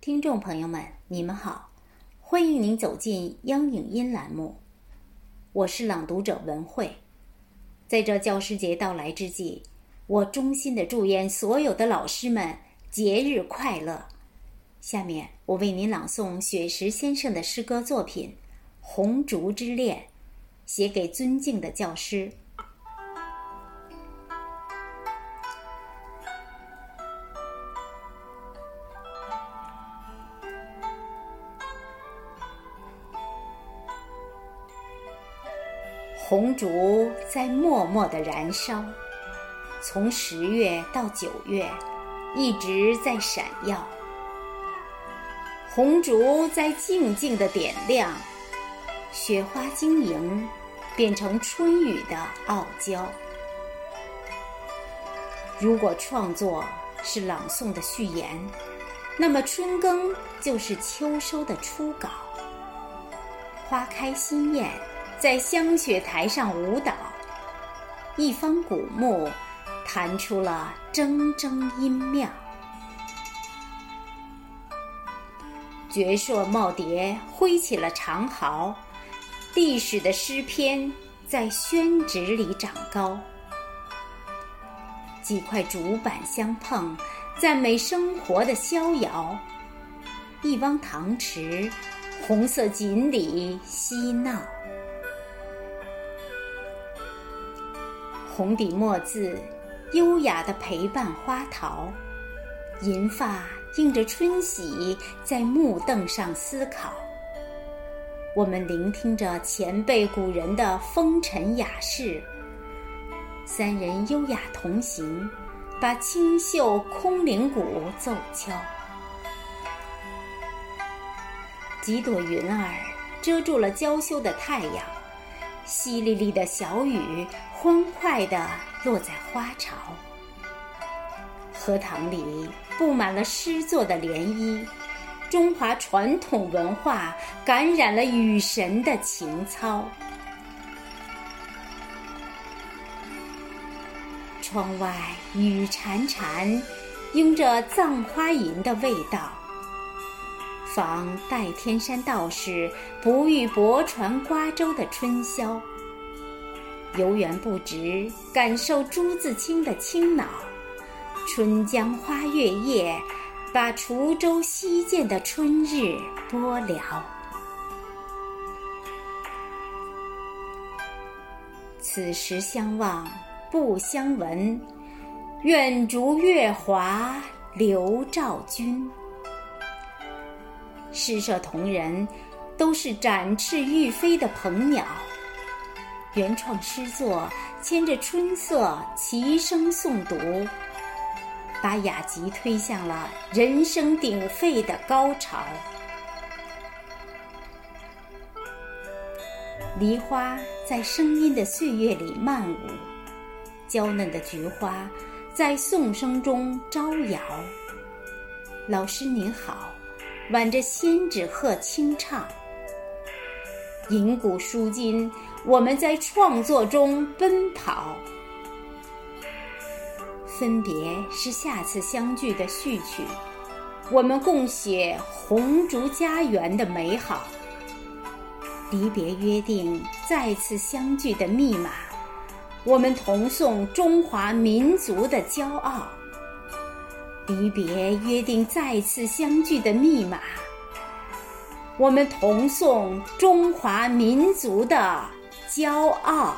听众朋友们，你们好，欢迎您走进央影音栏目，我是朗读者文慧。在这教师节到来之际，我衷心的祝愿所有的老师们节日快乐。下面我为您朗诵雪石先生的诗歌作品《红烛之恋》，写给尊敬的教师。红烛在默默的燃烧，从十月到九月，一直在闪耀。红烛在静静的点亮，雪花晶莹，变成春雨的傲娇。如果创作是朗诵的序言，那么春耕就是秋收的初稿。花开心艳。在香雪台上舞蹈，一方古木弹出了铮铮音妙。绝硕耄耋挥起了长毫，历史的诗篇在宣纸里长高。几块竹板相碰，赞美生活的逍遥。一汪塘池，红色锦鲤嬉闹。红底墨字，优雅的陪伴花桃，银发映着春喜，在木凳上思考。我们聆听着前辈古人的风尘雅事，三人优雅同行，把清秀空灵鼓奏敲。几朵云儿遮住了娇羞的太阳，淅沥沥的小雨。欢快地落在花潮，荷塘里布满了诗作的涟漪，中华传统文化感染了雨神的情操。窗外雨潺潺，拥着葬花吟的味道，仿代天山道士不遇泊船瓜洲的春宵。游园不值，感受朱自清的清脑；春江花月夜，把滁州西涧的春日播了。此时相望不相闻，愿逐月华流照君。诗社同仁都是展翅欲飞的鹏鸟。原创诗作牵着春色齐声诵读，把雅集推向了人声鼎沸的高潮。梨花在声音的岁月里漫舞，娇嫩的菊花在颂声中招摇。老师您好，挽着仙纸鹤轻唱，银鼓书今。我们在创作中奔跑，分别是下次相聚的序曲。我们共写红烛家园的美好，离别约定再次相聚的密码。我们同颂中华民族的骄傲，离别约定再次相聚的密码。我们同颂中华民族的。骄傲。